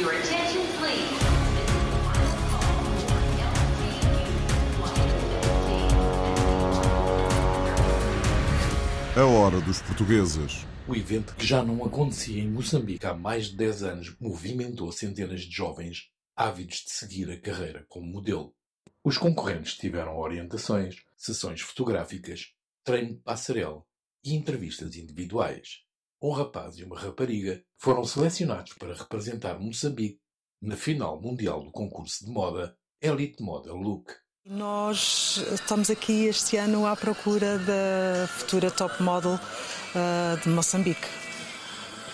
Your attention, please. A hora dos portugueses. O evento, que já não acontecia em Moçambique há mais de 10 anos, movimentou centenas de jovens ávidos de seguir a carreira como modelo. Os concorrentes tiveram orientações, sessões fotográficas, treino de passarela e entrevistas individuais. Um rapaz e uma rapariga foram selecionados para representar Moçambique na final mundial do concurso de moda Elite Model Look. Nós estamos aqui este ano à procura da futura top model uh, de Moçambique.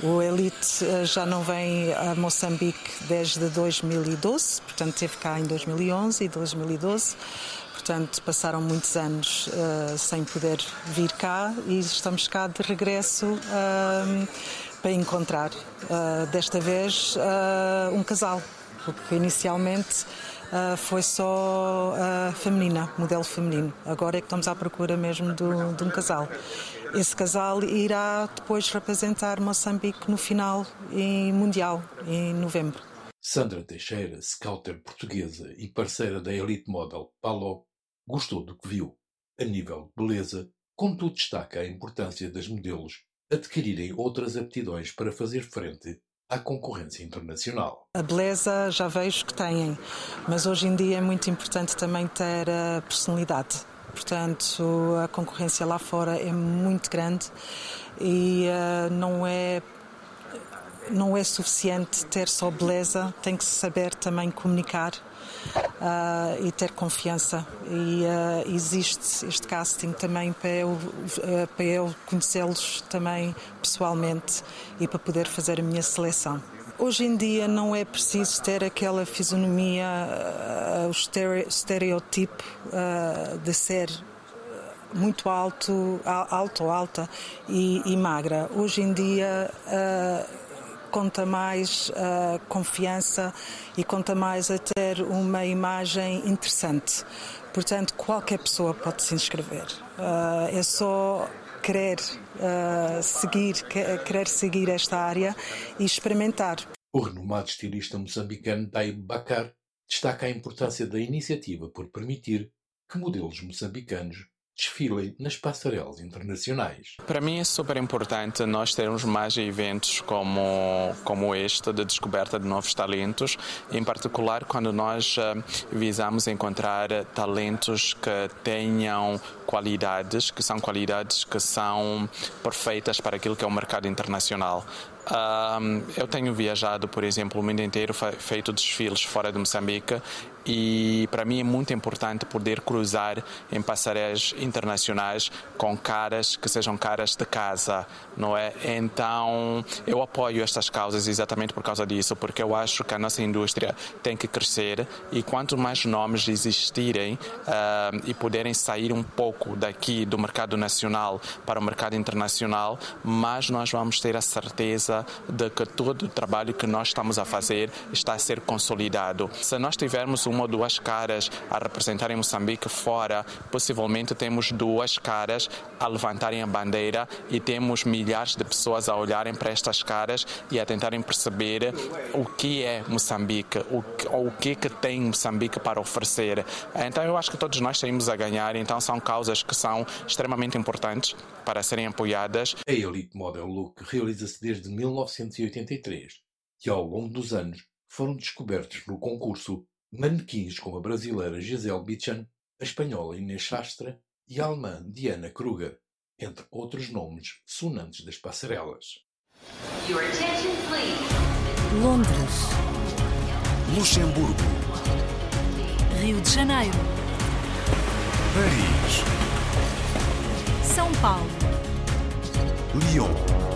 O Elite uh, já não vem a Moçambique desde 2012, portanto esteve cá em 2011 e 2012. Portanto, passaram muitos anos uh, sem poder vir cá e estamos cá de regresso para encontrar, desta vez, um casal, porque inicialmente uh, foi só uh, feminina, modelo feminino. Agora é que estamos à procura mesmo do, de um casal. Esse casal irá depois representar Moçambique no final em mundial, em novembro. Sandra Teixeira, scouter portuguesa e parceira da Elite Model Palo, gostou do que viu. A nível de beleza, contudo destaca a importância das modelos adquirirem outras aptidões para fazer frente à concorrência internacional. A beleza já vejo que têm, mas hoje em dia é muito importante também ter a personalidade. Portanto, a concorrência lá fora é muito grande e uh, não é não é suficiente ter só beleza, tem que saber também comunicar uh, e ter confiança. E uh, existe este casting também para eu, uh, eu conhecê-los também pessoalmente e para poder fazer a minha seleção. Hoje em dia não é preciso ter aquela fisionomia, o estereotipo de ser muito alto, alto ou alta e, e, magra. Hoje em dia conta mais a confiança e conta mais a ter uma imagem interessante. Portanto, qualquer pessoa pode se inscrever. Uh, é só querer uh, seguir, querer seguir esta área e experimentar. O renomado estilista moçambicano Taib Bakar destaca a importância da iniciativa por permitir que modelos moçambicanos desfilem nas passarelas internacionais. Para mim é super importante nós termos mais eventos como, como este de descoberta de novos talentos, em particular quando nós uh, visamos encontrar talentos que tenham qualidades, que são qualidades que são perfeitas para aquilo que é o mercado internacional. Eu tenho viajado, por exemplo, o mundo inteiro, feito desfiles fora de Moçambique e para mim é muito importante poder cruzar em passarelas internacionais com caras que sejam caras de casa, não é? Então eu apoio estas causas exatamente por causa disso, porque eu acho que a nossa indústria tem que crescer e quanto mais nomes existirem uh, e puderem sair um pouco daqui do mercado nacional para o mercado internacional, mais nós vamos ter a certeza de que todo o trabalho que nós estamos a fazer está a ser consolidado. Se nós tivermos uma ou duas caras a representarem Moçambique fora, possivelmente temos duas caras a levantarem a bandeira e temos milhares de pessoas a olharem para estas caras e a tentarem perceber o que é Moçambique, o que, o que, que tem Moçambique para oferecer. Então eu acho que todos nós saímos a ganhar, então são causas que são extremamente importantes para serem apoiadas. A Elite Model Look realiza-se desde 1983 e ao longo dos anos foram descobertos no concurso manequins como a brasileira Gisele Bündchen, a espanhola Inês Sastre e a alemã Diana Kruger, entre outros nomes sonantes das passarelas. Londres, Luxemburgo, Rio de Janeiro, Paris, São Paulo, Lyon.